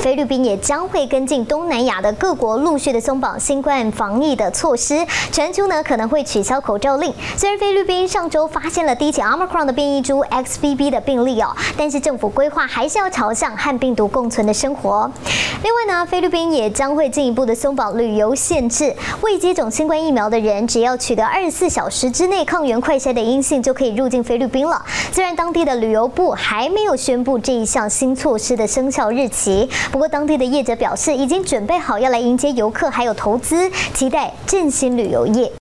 菲律宾也将会跟进东南亚的各国陆续的松绑新冠防疫的措施，全球呢可能会取消口罩令。虽然菲律宾上周发现了第一起 Omicron 的变异株 XBB 的病例哦，但是政府规划还是要朝向和病毒共存的生活。另外呢，菲律宾也将会进一步的松绑旅游限制，未接种新冠疫苗的人只要取得二十四小时之内抗原快筛的阴性就可以入境菲律宾了。虽然当地的旅游部还没有宣布这一项新措施的生效日期。不过，当地的业者表示，已经准备好要来迎接游客，还有投资，期待振兴旅游业。